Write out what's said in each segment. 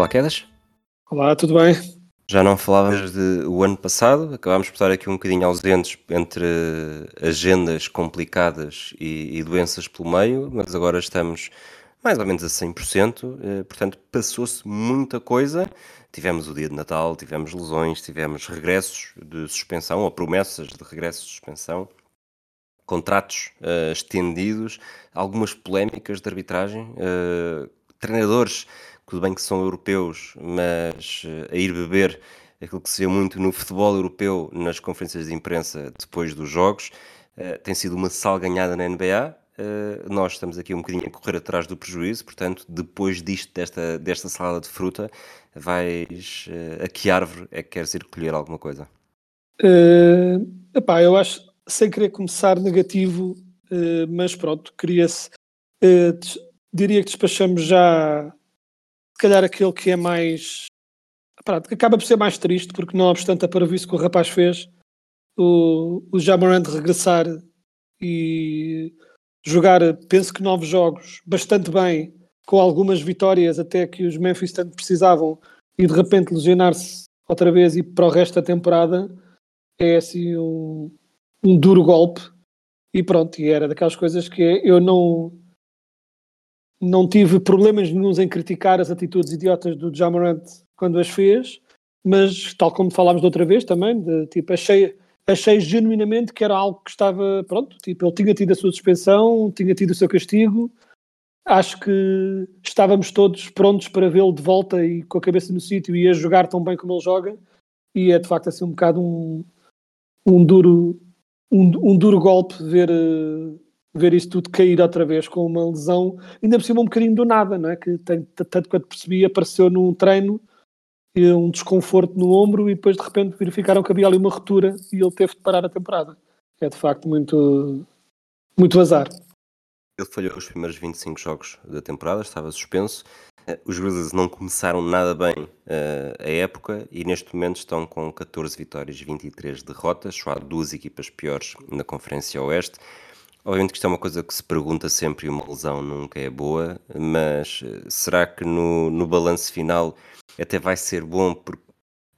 Olá, Quedas. Olá, tudo bem? Já não falávamos de o ano passado, acabámos por estar aqui um bocadinho ausentes entre agendas complicadas e, e doenças pelo meio, mas agora estamos mais ou menos a 100%, eh, portanto passou-se muita coisa. Tivemos o dia de Natal, tivemos lesões, tivemos regressos de suspensão, ou promessas de regresso de suspensão, contratos eh, estendidos, algumas polémicas de arbitragem, eh, treinadores, tudo bem que são europeus, mas eh, a ir beber aquilo que se vê muito no futebol europeu nas conferências de imprensa depois dos jogos, eh, tem sido uma salganhada na NBA. Eh, nós estamos aqui um bocadinho a correr atrás do prejuízo, portanto, depois disto, desta, desta salada de fruta, vais a que árvore é que queres ir colher alguma coisa? Eh, epá, eu acho, sem querer começar negativo, eh, mas pronto, queria-se. des- diria que despachamos já, calhar, aquele que é mais. Pá, acaba por ser mais triste, porque não obstante a parvoíce que o rapaz fez, o, o Jamarant regressar e jogar, penso que nove jogos, bastante bem, com algumas vitórias, até que os Memphis tanto precisavam, e de repente lesionar-se outra vez e para o resto da temporada é assim um, um duro golpe e pronto, e era daquelas coisas que eu não não tive problemas nenhums em criticar as atitudes idiotas do Jamarant quando as fez, mas tal como falámos da outra vez também, de, tipo, achei, achei genuinamente que era algo que estava, pronto, tipo, ele tinha tido a sua suspensão, tinha tido o seu castigo, acho que estávamos todos prontos para vê-lo de volta e com a cabeça no sítio e a jogar tão bem como ele joga, e é de facto assim um bocado um, um duro um, um duro golpe ver eh, ver isso tudo cair outra vez com uma lesão ainda por cima um bocadinho do nada não é que tanto quanto percebi apareceu num treino um desconforto no ombro e depois de repente verificaram que havia ali uma ruptura e ele teve de parar a temporada é de facto muito muito azar Ele falhou os primeiros 25 jogos da temporada, estava suspenso. Eh, Os Grizzlies não começaram nada bem eh, a época e neste momento estão com 14 vitórias e 23 derrotas. Só há duas equipas piores na Conferência Oeste. Obviamente que isto é uma coisa que se pergunta sempre e uma lesão nunca é boa, mas eh, será que no, no balanço final até vai ser bom porque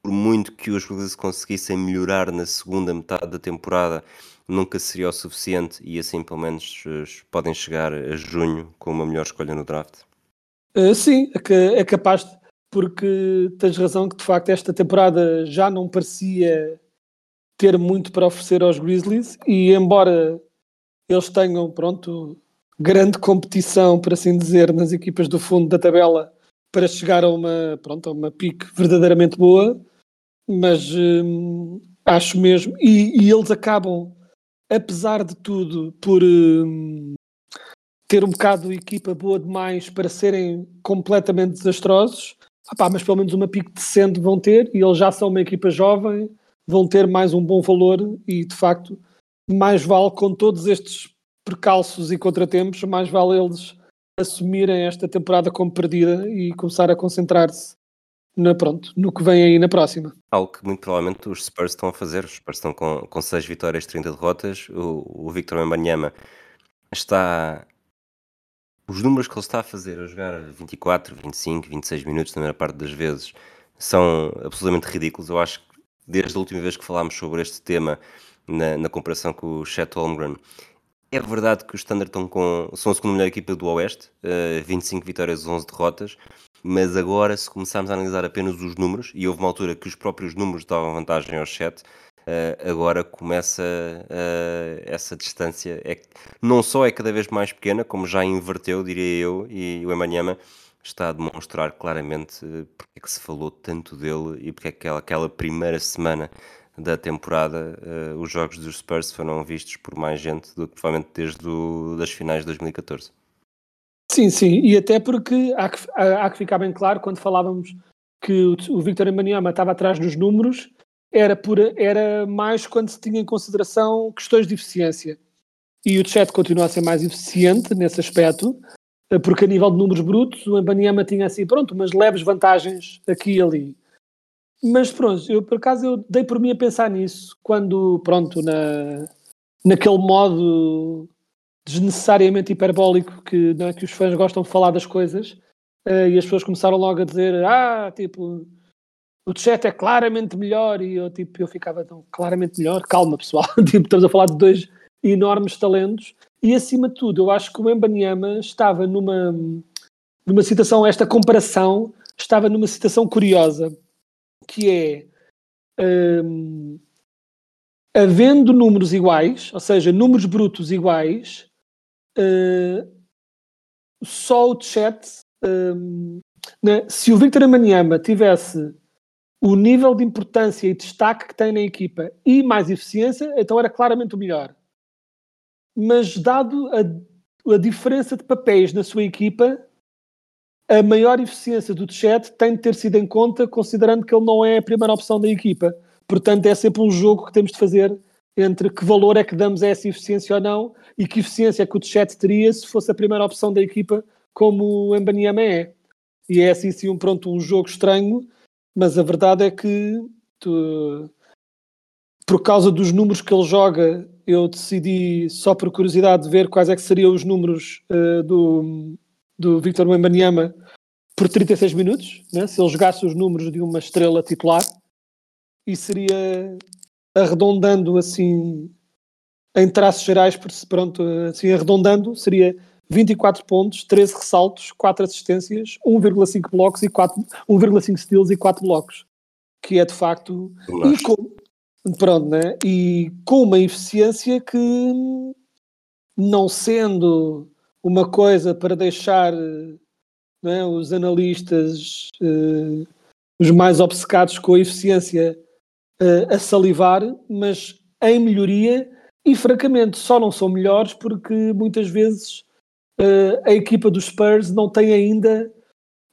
por muito que os Grizzlies conseguissem melhorar na segunda metade da temporada, nunca seria o suficiente e assim pelo menos eh, podem chegar a junho com uma melhor escolha no draft. Uh, sim, é, é capaz, porque tens razão que de facto esta temporada já não parecia ter muito para oferecer aos Grizzlies e embora eles tenham, pronto, grande competição, por assim dizer, nas equipas do fundo da tabela para chegar a uma, pronto, a uma pique verdadeiramente boa, mas hum, acho mesmo, e, e eles acabam, apesar de tudo, por hum, ter um bocado de equipa boa demais para serem completamente desastrosos, Ah pá, mas pelo menos uma pique decente vão ter, e eles já são uma equipa jovem, vão ter mais um bom valor, e de facto, mais vale com todos estes percalços e contratempos, mais vale eles assumirem esta temporada como perdida e começar a concentrar-se na, pronto, no que vem aí na próxima. Algo que muito provavelmente os Spurs estão a fazer. Os Spurs estão com, com 6 vitórias, 30 derrotas. O, o Victor Wembanyama está... Os números que ele está a fazer, a jogar 24, 25, 26 minutos na maior parte das vezes, são absolutamente ridículos. Eu acho que desde a última vez que falámos sobre este tema, na, na comparação com o Chet Holmgren, é verdade que os Thunder estão com, são a segunda melhor equipa do Oeste, eh, 25 vitórias, 11 derrotas, mas agora, se começarmos a analisar apenas os números, e houve uma altura que os próprios números davam vantagem ao Chet, eh, agora começa eh, essa distância. É, não só é cada vez mais pequena, como já inverteu, diria eu, e o Emanyama está a demonstrar claramente porque é que se falou tanto dele e porque é que aquela, aquela primeira semana da temporada, uh, os jogos dos Spurs foram vistos por mais gente do que provavelmente desde o, das finais de 2014. Sim, sim, e até porque há que, há, há que ficar bem claro quando falávamos que o, o Victor Embanyama estava atrás dos números, era, por, era mais quando se tinha em consideração questões de eficiência. E o Chet continua a ser mais eficiente nesse aspecto, eh, porque a nível de números brutos, o Embanyama tinha assim, pronto, umas leves vantagens aqui e ali. Mas pronto, eu por acaso eu dei por mim a pensar nisso quando, pronto, na, naquele modo desnecessariamente hiperbólico que, é, que os fãs gostam de falar das coisas uh, e as pessoas começaram logo a dizer ah, tipo, o chat é claramente melhor e eu, tipo, eu ficava tão claramente melhor, calma pessoal, tipo, estamos a falar de dois enormes talentos e acima de tudo eu acho que o Embanyama estava numa, numa situação, esta comparação estava numa situação curiosa que é um, havendo números iguais, ou seja, números brutos iguais, uh, só o chat, um, né? se o Victor Amaniama tivesse o nível de importância e destaque que tem na equipa e mais eficiência, então era claramente o melhor. Mas dado a, a diferença de papéis na sua equipa, a maior eficiência do chat tem de ter sido em conta, considerando que ele não é a primeira opção da equipa. Portanto, é sempre um jogo que temos de fazer entre que valor é que damos a essa eficiência ou não e que eficiência é que o chat teria se fosse a primeira opção da equipa, como o Mbanyama é. E é assim sim um, pronto, um jogo estranho, mas a verdade é que tu, por causa dos números que ele joga, eu decidi só por curiosidade ver quais é que seriam os números uh, do, do Victor Wembanyama por 36 minutos, né? se ele jogasse os números de uma estrela titular, e seria arredondando assim em traços gerais, pronto, assim arredondando, seria 24 pontos, 13 ressaltos, 4 assistências, 1,5 blocos e 4, 1,5 steals e 4 blocos, que é de facto e com, pronto, né? E com uma eficiência que não sendo uma coisa para deixar é, os analistas, uh, os mais obcecados com a eficiência, uh, a salivar, mas em melhoria e francamente só não são melhores porque muitas vezes uh, a equipa dos Spurs não tem ainda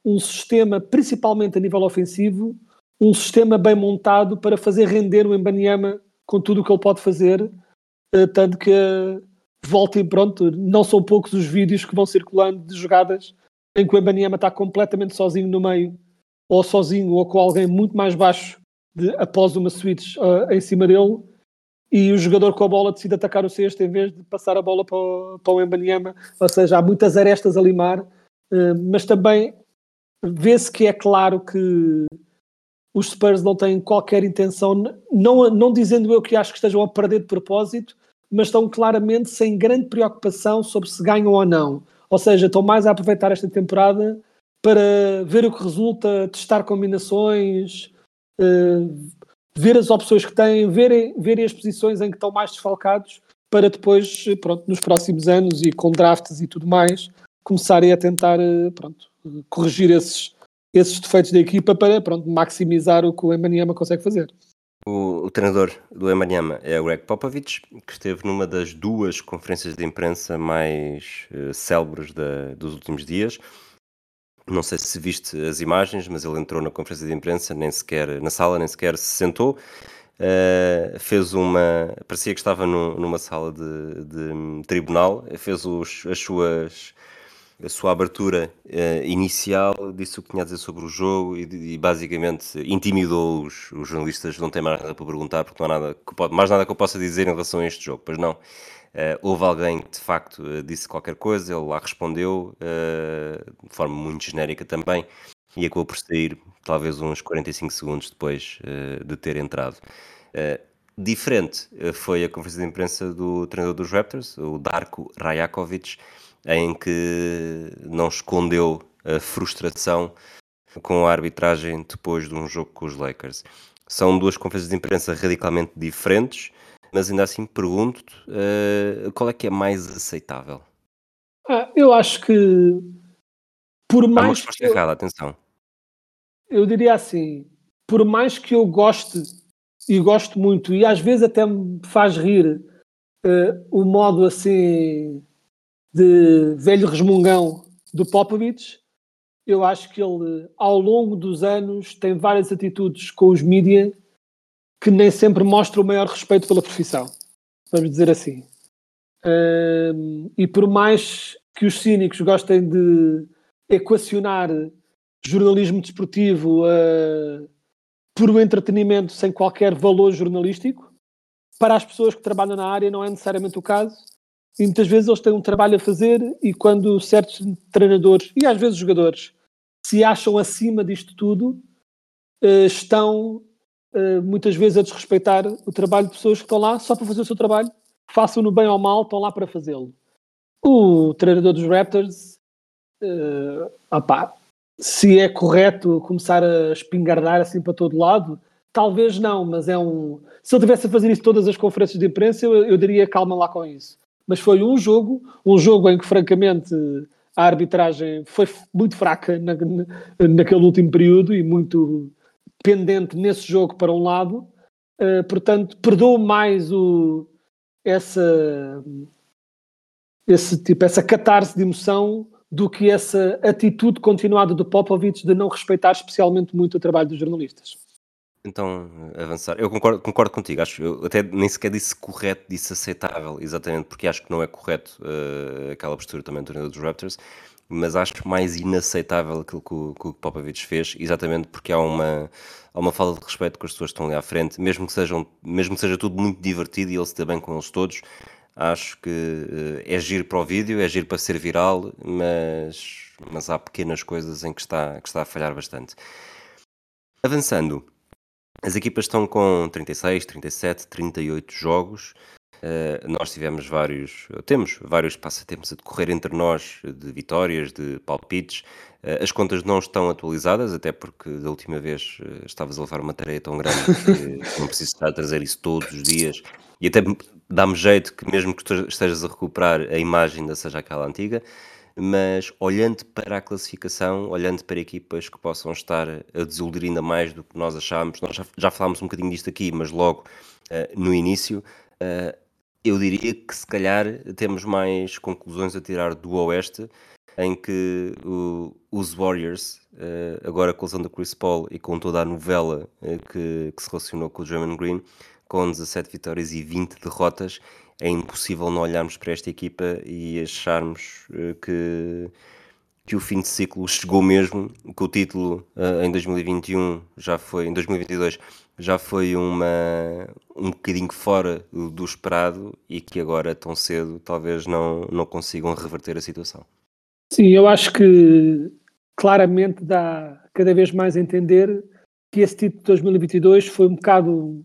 um sistema, principalmente a nível ofensivo, um sistema bem montado para fazer render o Embanyama com tudo o que ele pode fazer, tanto que voltem pronto, não são poucos os vídeos que vão circulando de jogadas em que o Embanyama está completamente sozinho no meio, ou sozinho, ou com alguém muito mais baixo de, após uma switch uh, em cima dele, e o jogador com a bola decide atacar o cesto em vez de passar a bola para o, para o ou seja, há muitas arestas a limar, uh, mas também vê-se que é claro que os Spurs não têm qualquer intenção, não, não dizendo eu que acho que estejam a perder de propósito, mas estão claramente sem grande preocupação sobre se ganham ou não. Ou seja, estão mais a aproveitar esta temporada para ver o que resulta, testar combinações, uh, ver as opções que têm, verem, verem as posições em que estão mais desfalcados, para depois, pronto, nos próximos anos e com drafts e tudo mais, começarem a tentar, eh, pronto, corrigir esses, esses defeitos da equipa para, pronto, maximizar o que o Emaniama consegue fazer. O, o, treinador do Emanyama é o Greg Popovich, que esteve numa das duas conferências de imprensa mais uh, célebres da, dos últimos dias. Não sei se viste as imagens, mas ele entrou na conferência de imprensa, nem sequer na sala, nem sequer se sentou. Uh, fez uma. parecia que estava no, numa sala de, de tribunal, fez os, as suas a sua abertura uh, inicial, disse o que tinha a dizer sobre o jogo e, e basicamente intimidou os, os, jornalistas. Não tem mais nada para perguntar, porque não há nada que, mais nada que eu possa dizer em relação a este jogo. Pois não. Uh, houve alguém que de facto uh, disse qualquer coisa, ele lá respondeu de forma muito genérica também e acabou por sair talvez uns 45 segundos depois de ter entrado. diferente foi a conferência de imprensa do treinador dos Raptors, o Darko Rajakovic, em que não escondeu a frustração com a arbitragem depois de um jogo com os Lakers. São duas conferências de imprensa radicalmente diferentes, mas ainda assim pergunto-te uh, qual é que é mais aceitável? Ah, eu acho que por mais. Há uma resposta errada, atenção. Eu diria assim: por mais que eu goste e gosto muito, e às vezes até me faz rir uh, o modo assim de velho resmungão do Popovich. Eu acho que ele, ao longo dos anos, tem várias atitudes com os mídia que nem sempre mostram o maior respeito pela profissão, vamos dizer assim. Uh, e por mais que os cínicos gostem de equacionar jornalismo desportivo uh, por um entretenimento sem qualquer valor jornalístico, para as pessoas que trabalham na área não é necessariamente o caso. E muitas vezes eles têm um trabalho a fazer e quando certos treinadores e às vezes jogadores se acham acima disto tudo, uh, estão uh, muitas vezes a desrespeitar o trabalho de pessoas que estão lá só para fazer o seu trabalho, façam-no bem ou mal, estão lá para fazê-lo. O treinador dos Raptors, uh, opá, se é correto começar a espingardar assim para todo lado, talvez não, mas é um. Se ele tivesse a fazer isso todas as conferências de imprensa, eu, eu diria calma lá com isso. Mas foi um jogo, um jogo em que francamente a arbitragem foi muito fraca na, naquele último período e muito pendente nesse jogo para um lado. Uh, portanto, perdoo mais o, essa, esse tipo, essa catarse de emoção do que essa atitude continuada do Popovich de não respeitar especialmente muito o trabalho dos jornalistas. Então, avançar. Eu concordo, concordo contigo. Acho, eu até nem sequer disse correto, disse aceitável, exatamente, porque acho que não é correto uh, aquela postura também do treinador dos Raptors, mas acho mais inaceitável aquilo que o, que o Popovich fez, exatamente porque há uma, há uma falta de respeito com as pessoas que estão ali à frente, mesmo que, sejam, mesmo que seja tudo muito divertido e ele se dê bem com eles todos. Acho que uh, é giro para o vídeo, é giro para ser viral, mas, mas há pequenas coisas em que está, que está a falhar bastante. Avançando, as equipas estão com 36, 37, 38 jogos. Uh, nós tivemos vários, temos vários passatempos a decorrer entre nós de vitórias, de palpites. Uh, as contas não estão atualizadas, até porque da última vez uh, estavas a levar uma tarefa tão grande que não preciso estar a trazer isso todos os dias. E até dá-me jeito que, mesmo que estejas a recuperar, a imagem ainda seja aquela antiga mas olhando para a classificação, olhando para equipas que possam estar a desiludir ainda mais do que nós achámos, nós já, já falámos um bocadinho disto aqui, mas logo uh, no início, uh, eu diria que se calhar temos mais conclusões a tirar do Oeste, em que o, os Warriors, uh, agora com a lesão da Chris Paul e com toda a novela que, que se relacionou com o German Green, com 17 vitórias e 20 derrotas, é impossível não olharmos para esta equipa e acharmos uh, que, que o fim de ciclo chegou mesmo, que o título uh, em 2021 já foi, em 2022 já foi uma, um bocadinho fora do esperado e que agora tão cedo talvez não, não consigam reverter a situação. Sim, eu acho que claramente dá cada vez mais a entender que esse título de 2022 foi um bocado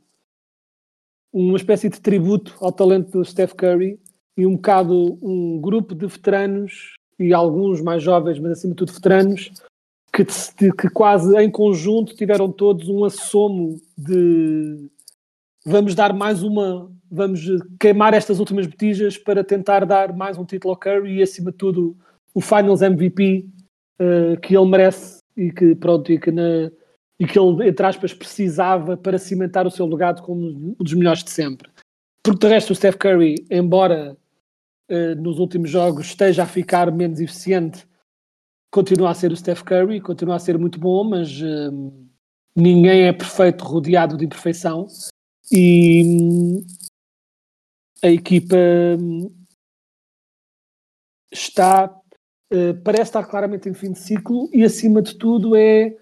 uma espécie de tributo ao talento do Steph Curry e um bocado um grupo de veteranos e alguns mais jovens, mas acima de tudo veteranos, que, que quase em conjunto tiveram todos um assomo de vamos dar mais uma, vamos queimar estas últimas botijas para tentar dar mais um título ao Curry e acima de tudo o Finals MVP uh, eh, que ele merece e que pronto, e que na, e que ele, entre aspas, precisava para cimentar o seu legado como um dos melhores de sempre. Porque de resto o Steph Curry, embora uh, nos últimos jogos esteja a ficar menos eficiente, continua a ser o Steph Curry, continua a ser muito bom, mas uh, ninguém é perfeito rodeado de imperfeição e a equipa está, uh, parece estar claramente em fim de ciclo e acima de tudo é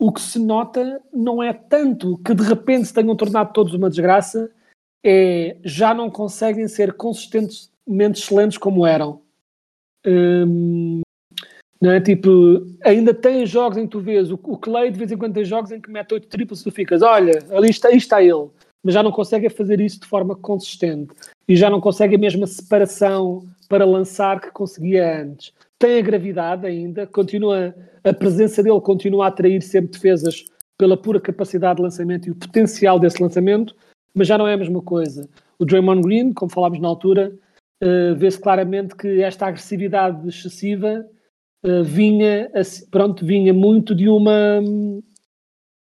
o que se nota não é tanto que de repente se tenham tornado todos uma desgraça, é já não conseguem ser consistentemente excelentes como eram. Hum, não é? Tipo, ainda tem jogos em que tu vês o, o Clay de vez em quando tem jogos em que mete oito triplos e tu ficas, olha, ali está, está ele, mas já não consegue fazer isso de forma consistente e já não consegue a mesma separação para lançar que conseguia antes tem a gravidade ainda, continua, a presença dele continua a atrair sempre defesas pela pura capacidade de lançamento e o potencial desse lançamento, mas já não é a mesma coisa. O Draymond Green, como falámos na altura, uh, vê-se claramente que esta agressividade excessiva uh, vinha, pronto, vinha muito de uma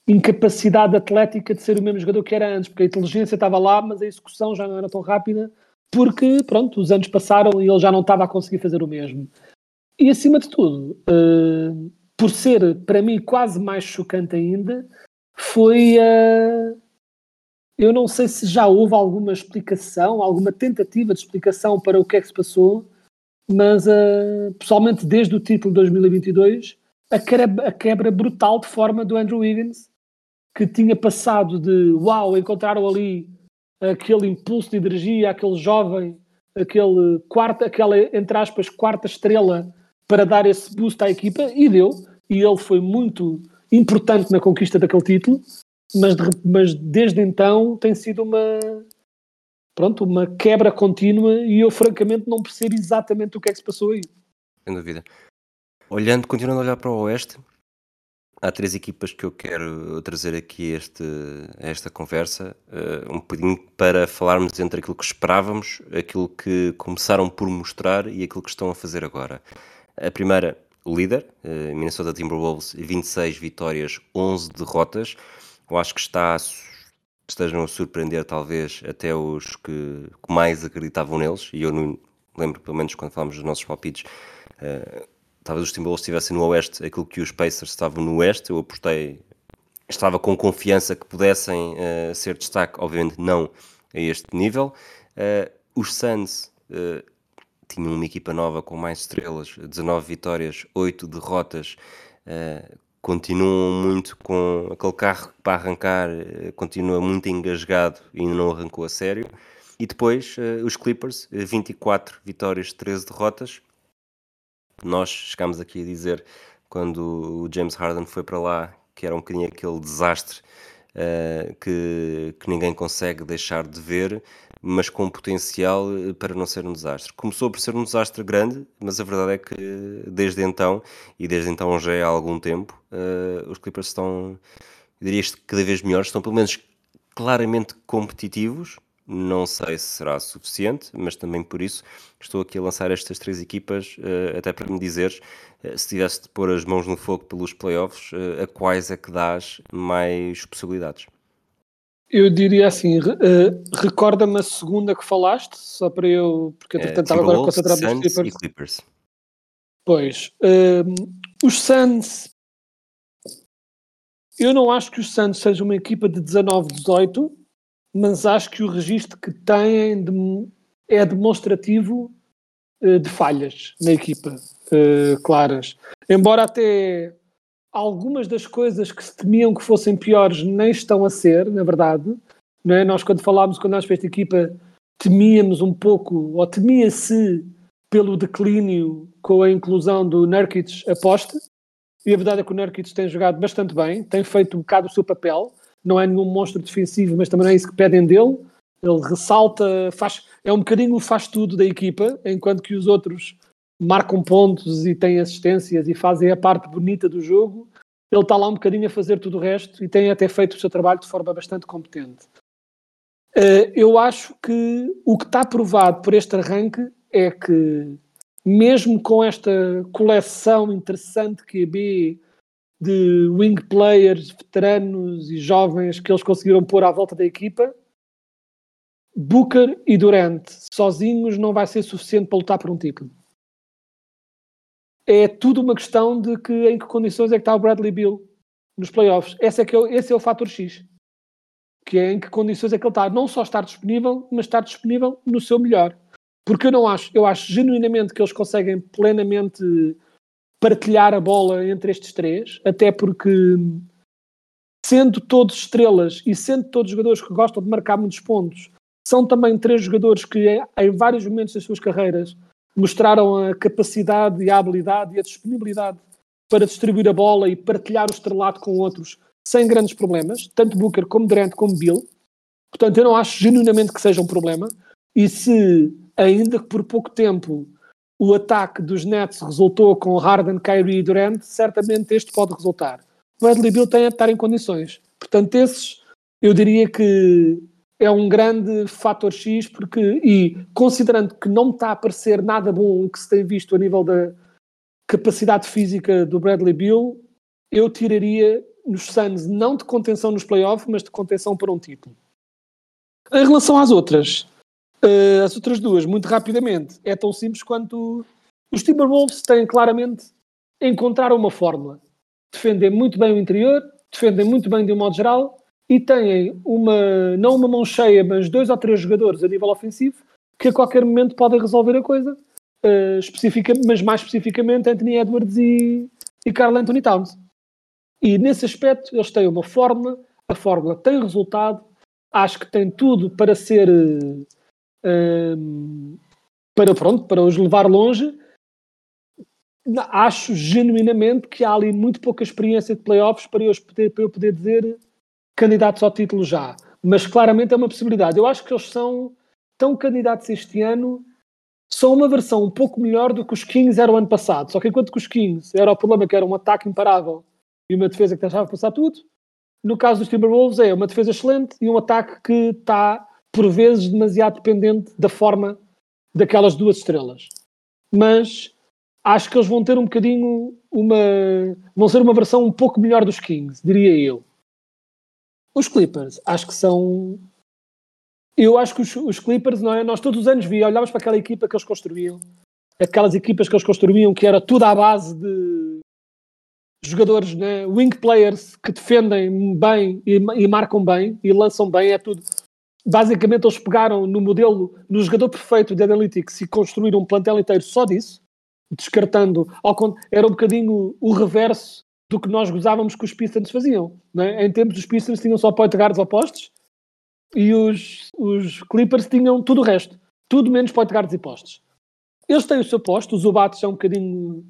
incapacidade atlética de ser o mesmo jogador que era antes, porque a inteligência estava lá, mas a execução já não era tão rápida, porque, pronto, os anos passaram e ele já não estava a conseguir fazer o mesmo. E acima de tudo, uh, por ser para mim quase mais chocante ainda, foi a. Uh, eu não sei se já houve alguma explicação, alguma tentativa de explicação para o que é que se passou, mas uh, pessoalmente desde o título de 2022, a quebra, a quebra brutal de forma do Andrew Wiggins, que tinha passado de uau, encontraram ali aquele impulso de energia, aquele jovem, aquele quarta, aquela, entre aspas, quarta estrela para dar esse boost à equipa, e deu, e ele foi muito importante na conquista daquele título, mas, de, mas desde então tem sido uma pronto, uma quebra contínua e eu francamente não percebo exatamente o que é que se passou aí. Sem dúvida. Olhando, continuando a olhar para o Oeste, há três equipas que eu quero trazer aqui este, esta conversa, uh, um bocadinho para falarmos entre aquilo que esperávamos, aquilo que começaram por mostrar e aquilo que estão a fazer agora. A primeira, o líder, uh, Minnesota Timberwolves, 26 vitórias, 11 derrotas. Eu acho que está estejam a surpreender talvez até os que, que mais acreditavam neles, e eu não lembro, pelo menos quando falámos dos nossos palpites, uh, talvez os Timberwolves estivessem no oeste aquilo que os Pacers estavam no oeste, eu apostei, estava com confiança que pudessem uh, ser destaque, obviamente não a este nível. Uh, os Suns tinham uma equipa nova com mais estrelas, 19 vitórias, 8 derrotas, continuam muito com aquele carro para arrancar, eh, continua muito engasgado e ainda não arrancou a sério. E depois uh, os Clippers, 24 vitórias, 13 derrotas. Nós chegámos aqui a dizer, quando o James Harden foi para lá, que era um bocadinho aquele desastre uh, que, que ninguém consegue deixar de ver mas com potencial eh, para não ser um desastre. Começou por ser um desastre grande, mas a verdade é que desde então, e desde então já é há algum tempo, uh, os Clippers estão, eu diria, cada vez melhores, estão pelo menos claramente competitivos. Não sei se será suficiente, mas também por isso estou aqui a lançar estas três equipas, uh, até para me dizeres, uh, se tivesse de pôr as mãos no fogo pelos playoffs, a quais é que dás mais possibilidades? Eu diria assim, recorda-me a segunda que falaste, só para eu, porque entretanto é, estava agora concentrado nos Clippers. Clippers. Pois, uh, os Suns, eu não acho que os Suns sejam uma equipa de 19-18, mas acho que o registro que têm de, é demonstrativo uh, de falhas na equipa, uh, claras. Embora até algumas das coisas que se temiam que fossem piores nem estão a ser, na verdade. Não é? Nós, quando falámos, quando nós esta equipa, temíamos um pouco, ou temia-se pelo declínio com a inclusão do Nurkic a poste. E a verdade é que o Nurkic tem jogado bastante bem, tem feito um bocado o seu papel. Não é nenhum monstro defensivo, mas também não é isso que pedem dele. Ele ressalta, faz, é um bocadinho o faz tudo da equipa, enquanto que os outros marcam pontos e têm assistências e fazem a parte bonita do jogo, ele está lá um bocadinho a fazer tudo o resto e tem até feito o seu trabalho de forma bastante competente. Uh, eu acho que o que está provado por este arranque é que, mesmo com esta coleção interessante que a B de wing players, veteranos e jovens que eles conseguiram pôr à volta da equipa, Booker e Durant sozinhos não vai ser suficiente para lutar por um título é tudo uma questão de que em que condições é que está o Bradley Bill nos playoffs. Esse é, que é, esse é o fator X. Que é em que condições é que ele está. Não só estar disponível, mas estar disponível no seu melhor. Porque eu não acho, eu acho genuinamente que eles conseguem plenamente partilhar a bola entre estes três, até porque sendo todos estrelas e sendo todos jogadores que gostam de marcar muitos pontos, são também três jogadores que em vários momentos das suas carreiras mostraram a capacidade e a habilidade e a disponibilidade para distribuir a bola e partilhar o estrelato com outros sem grandes problemas, tanto Booker como Durant como Bill. Portanto, eu não acho genuinamente que seja um problema. E se, ainda que por pouco tempo, o ataque dos Nets resultou com Harden, Kyrie e Durant, certamente este pode resultar. Bradley Bill tem a estar em condições. Portanto, esses, eu diria que é um grande fator X, porque, e considerando que não está a parecer nada bom o que se tem visto a nível da capacidade física do Bradley Bill, eu tiraria nos Suns não de contenção nos playoffs, mas de contenção para um título. Em relação às outras, uh, as outras duas, muito rapidamente, é tão simples quanto os Timberwolves têm claramente encontraram uma fórmula. Defendem muito bem o interior, defendem muito bem de um modo geral e têm uma, não uma mão cheia, mas dois ou três jogadores a nível ofensivo que a qualquer momento podem resolver a coisa, uh, especifica, mas mais especificamente Anthony Edwards e, e Carl Anthony Towns. E nesse aspecto eles têm uma fórmula, a fórmula tem resultado, acho que tem tudo para ser uh, para pronto, para os levar longe. Acho genuinamente que há ali muito pouca experiência de playoffs para eu poder, para eu poder dizer candidatos ao título já. Mas claramente é uma possibilidade. Eu acho que eles são tão candidatos este ano, são uma versão um pouco melhor do que os Kings eram ano passado. Só que enquanto que os Kings era o problema que era um ataque imparável e uma defesa que deixava passar tudo, no caso dos Timberwolves é uma defesa excelente e um ataque que está, por vezes, demasiado dependente da forma daquelas duas estrelas. Mas acho que eles vão ter um bocadinho uma. vão ser uma versão um pouco melhor dos Kings, diria eu. Os Clippers, acho que são. Eu acho que os, os Clippers, não é? Nós todos os anos via, olhávamos para aquela equipa que eles construíam, aquelas equipas que eles construíam que era tudo à base de jogadores, né? wing players que defendem bem e, e, marcam bem e lançam bem, é tudo. Basicamente, eles pegaram no modelo, no jogador perfeito de Analytics e construíram um plantel inteiro só disso, descartando. Ao, era um bocadinho o reverso do que nós gozávamos que os Pistons faziam. Né? Em tempos, os Pistons tinham só point guards opostos e os, os Clippers tinham tudo o resto. Tudo menos point guards e postos. Eles têm o seu posto, os Zubates é um bocadinho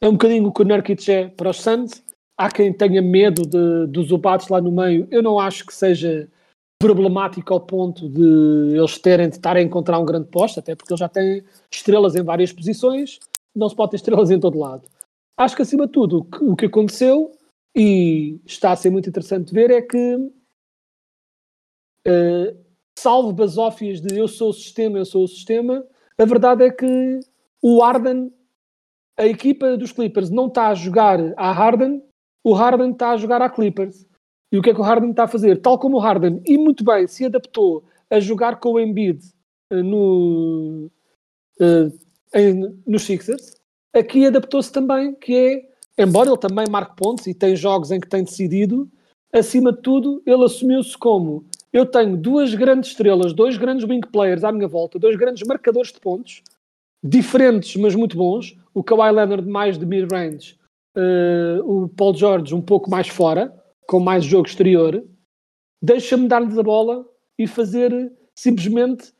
é um bocadinho o que o Nurkic é para os Suns. Há quem tenha medo de, dos Zubates lá no meio. Eu não acho que seja problemático ao ponto de eles terem de estar a encontrar um grande posto, até porque eles já têm estrelas em várias posições, não se pode ter estrelas em todo lado. Acho que, acima de tudo, o que, aconteceu, e está a ser muito interessante ver, é que, uh, salvo basófias de eu sou o sistema, eu sou o sistema, a verdade é que o Arden a equipa dos Clippers não está a jogar a Harden, o Harden está a jogar a Clippers. E o que é que o Harden está a fazer? Tal como o Harden, e muito bem, se adaptou a jogar com o Embiid uh, no, uh, em, Sixers, aqui adaptou-se também, que é, embora ele também marque pontos e tem jogos em que tem decidido, acima de tudo, ele assumiu-se como eu tenho duas grandes estrelas, dois grandes wing players à minha volta, dois grandes marcadores de pontos, diferentes, mas muito bons. O Kawhi Leonard mais de mid-range, uh, o Paul George um pouco mais fora, com mais jogo exterior. Deixa-me dar-lhes a bola e fazer simplesmente,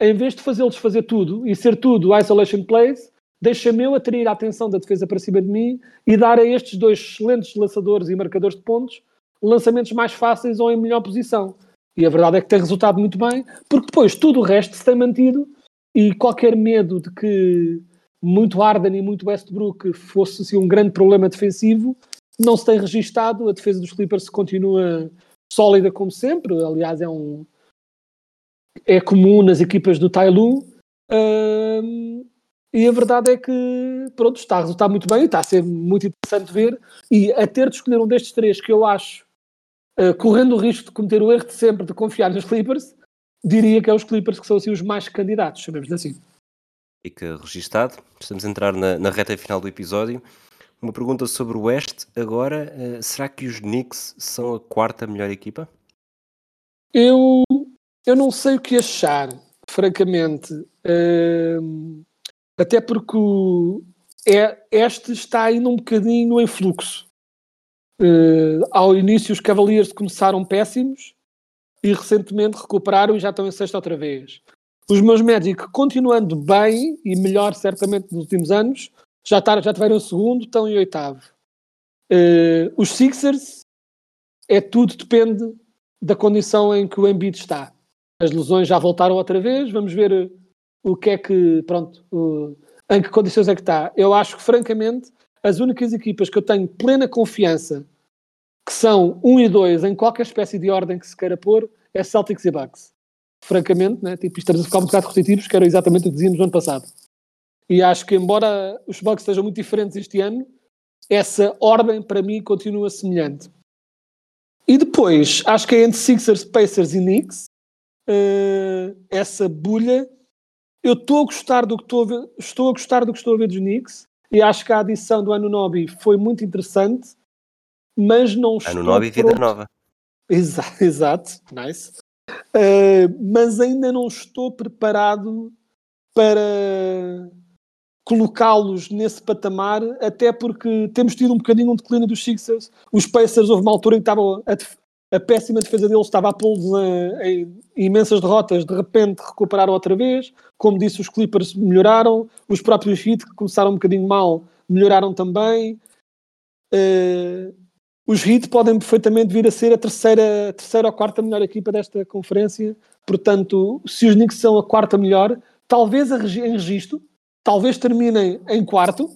em vez de fazê-los fazer tudo e ser tudo isolation plays, deixa-me eu atrair a atenção da defesa para cima de mim e dar a estes dois excelentes lançadores e marcadores de pontos lançamentos mais fáceis ou em melhor posição. E a verdade é que tem resultado muito bem, porque depois tudo o resto se tem mantido e qualquer medo de que muito Harden e muito Westbrook fosse assim, um grande problema defensivo não se tem registado. A defesa dos Clippers continua sólida como sempre. Aliás, é um é comum nas equipas do. Um, e a verdade é que pronto, está a resultar muito bem, está a ser muito interessante ver. E a ter de escolher um destes três que eu acho, uh, correndo o risco de cometer o erro de sempre de confiar nos Clippers, diria que é os Clippers que são assim os mais candidatos, sabemos assim. Fica registado. Estamos a entrar na, na reta final do episódio. Uma pergunta sobre o West agora. Uh, será que os Knicks são a quarta melhor equipa? Eu, eu não sei o que achar, francamente. Uh, até porque é, este está ainda um bocadinho em fluxo. Uh, ao início os Cavaliers começaram péssimos e recentemente recuperaram e já estão em sexta outra vez. Os meus Magic continuando bem e melhor certamente nos últimos anos, já, tar, já tiveram segundo, estão em oitavo. Uh, os Sixers é tudo depende da condição em que o Embiid está. As lesões já voltaram outra vez, vamos ver o que é que, pronto, em que condições é que está. Eu acho que, francamente, as únicas equipas que eu tenho plena confiança que são 1 e 2 em qualquer espécie de ordem que se queira pôr, é Celtics e Bucks. Francamente, né? tipo, estamos a ficar um bocado repetitivos, que era exatamente o que dizíamos no ano passado. E acho que, embora os Bucks estejam muito diferentes este ano, essa ordem, para mim, continua semelhante. E depois, acho que é entre Sixers, Pacers e Knicks, eh, essa bulha. Eu estou a gostar do que estou a ver, estou a gostar do que estou a ver dos Knicks e acho que a adição do Anunobi foi muito interessante, mas não estou Ano nova e vida pronto- nova. Exa- Exato, nice. Uh, mas ainda não estou preparado para colocá-los nesse patamar, até porque temos tido um bocadinho um declínio dos Sixers. Os Pacers, houve uma altura em que estavam a, a péssima defesa deles estava a pô-los em imensas derrotas, de repente recuperaram outra vez. Como disse, os Clippers melhoraram, os próprios Heat, que começaram um bocadinho mal, melhoraram também. Uh, os Heat podem perfeitamente vir a ser a terceira, terceira ou quarta melhor equipa desta conferência. Portanto, se os Knicks são a quarta melhor, talvez a em registro, talvez terminem em quarto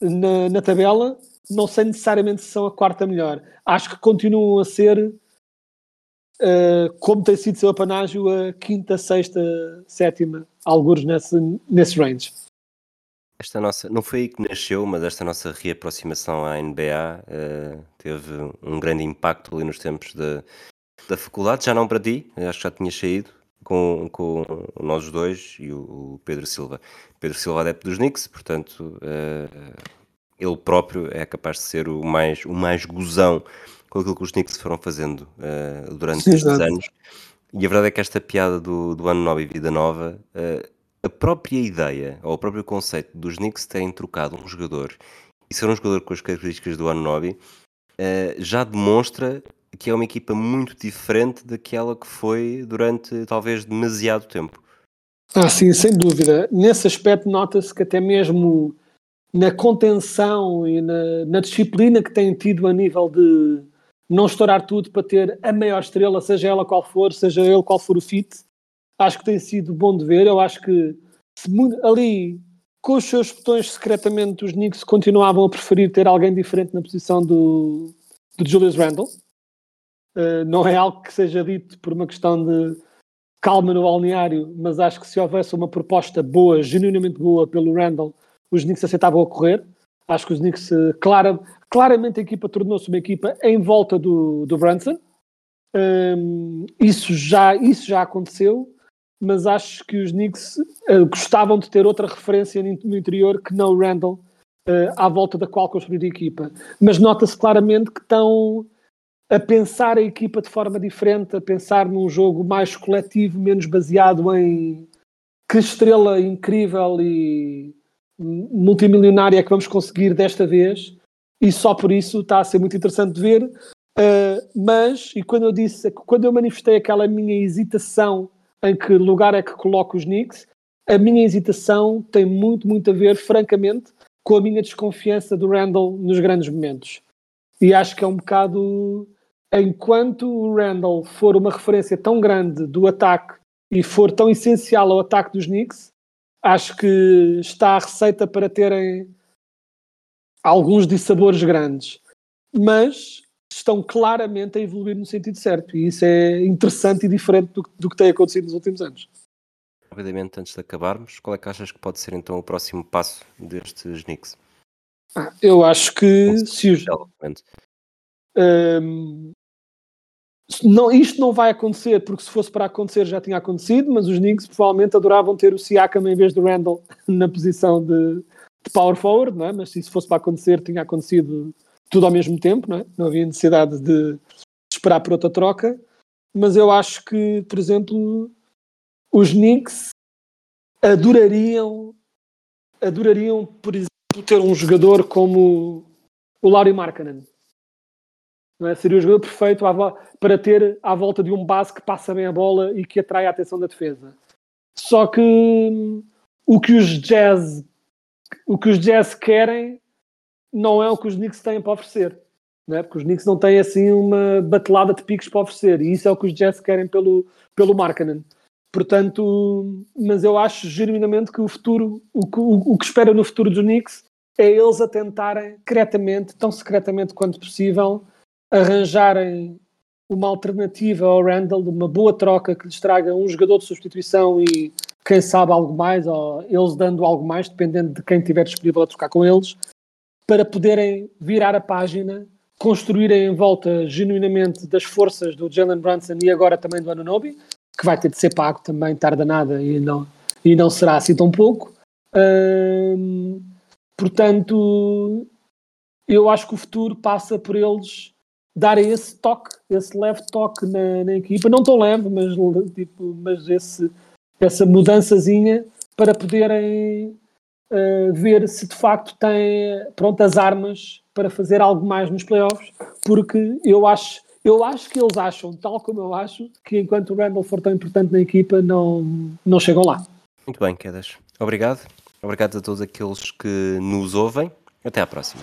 na, na tabela, não sei necessariamente se são a quarta melhor. Acho que continuam a ser, eh, como tem sido seu apanágio, a quinta, sexta, sétima, alguns nesse, nesse range. Esta nossa, não foi aí que nasceu, mas esta nossa reaproximação à NBA eh, teve um grande impacto ali nos tempos da, da faculdade, já não para ti, acho que já tinha saído com, com nós dois e o, o Pedro Silva. Pedro Silva adepto dos Knicks, portanto eh, ele próprio é capaz de ser o mais, o mais gozão com aquilo que os Knicks foram fazendo eh, durante estes anos. E a verdade é que esta piada do, do ano nova e vida nova, eh, a própria ideia, ou o próprio conceito dos Knicks terem trocado um jogador e ser um jogador com as características do ano nove, eh, já demonstra que é uma equipa muito diferente daquela que foi durante talvez demasiado tempo. Ah, sim, sem dúvida. Nesse aspecto, nota-se que até mesmo na contenção e na, na disciplina que têm tido a nível de não estourar tudo para ter a maior estrela, seja ela qual for, seja ele qual for o fit, acho que tem sido bom de ver. Eu acho que se ali, com os seus botões secretamente, os Knicks continuavam a preferir ter alguém diferente na posição do, do Julius Randle. Uh, não é algo que seja dito por uma questão de calma no balneário, mas acho que se houvesse uma proposta boa, genuinamente boa pelo Randall, os Knicks aceitavam a correr. Acho que os Knicks, eh, clara, claramente a equipa tornou-se uma equipa em volta do, do Brunson. Hum, isso, já, isso já aconteceu, mas acho que os Knicks eh, gostavam de ter outra referência no interior que não o Randall, eh, à volta da qual construir a equipa. Mas nota-se claramente que estão a pensar a equipa de forma diferente, a pensar num jogo mais coletivo, menos baseado em que estrela incrível e multimilionária é que vamos conseguir desta vez, e só por isso está a ser muito interessante de ver. Uh, mas, e quando eu disse, quando eu manifestei aquela minha hesitação em que lugar é que coloco os Knicks, a minha hesitação tem muito, muito a ver, francamente, com a minha desconfiança do Randall nos grandes momentos. E acho que é um bocado. Enquanto o Randall for uma referência tão grande do ataque e for tão essencial ao ataque dos Knicks, acho que está a receita para terem alguns dissabores grandes. Mas estão claramente a evoluir no sentido certo. E isso é interessante e diferente do, do que tem acontecido nos últimos anos. Rapidamente, antes de acabarmos, qual é que achas que pode ser então o próximo passo destes Knicks? Ah, eu acho que se os, Development. Não, isto não vai acontecer, porque se fosse para acontecer já tinha acontecido, mas os Knicks provavelmente adoravam ter o Siakam em vez do Randall na posição de, de power forward, não é? mas se isso fosse para acontecer tinha acontecido tudo ao mesmo tempo, não, é? não havia necessidade de esperar por outra troca, mas eu acho que, por exemplo, os Knicks adorariam adorariam, por exemplo, ter um jogador como o Larry Markkanen. É? Seria o jogador perfeito para ter à volta de um base que passa bem a bola e que atrai a atenção da defesa. Só que hum, o que os Jazz o que os Jazz querem não é o que os Knicks têm para oferecer. É? Porque os Knicks não têm assim uma batelada de piques para oferecer e isso é o que os Jazz querem pelo, pelo Markkanen. Portanto, mas eu acho genuinamente que o futuro, o que, o, o que espera no futuro dos Knicks é eles a tentarem, secretamente, tão secretamente quanto possível, arranjarem uma alternativa ao Randall, uma boa troca que lhes traga um jogador de substituição e quem sabe algo mais, ou eles dando algo mais, dependendo de quem estiver disponível a trocar com eles, para poderem virar a página construírem em volta genuinamente das forças do Jalen Brunson e agora também do Anunobi, que vai ter de ser pago também tarda nada e não, e não será assim tão pouco. Hum, portanto, eu acho que o futuro passa por eles darem esse toque, esse leve toque na, na equipa, não tão leve, mas, tipo, mas esse, essa mudançazinha para poderem uh, ver se de facto têm pronto, as armas para fazer algo mais nos playoffs, porque eu acho, eu acho que eles acham, tal como eu acho, que enquanto o Randall for tão importante na equipa, não, não chegam lá. Muito bem, Quedas. Obrigado. Obrigado a todos aqueles que nos ouvem. Até à próxima.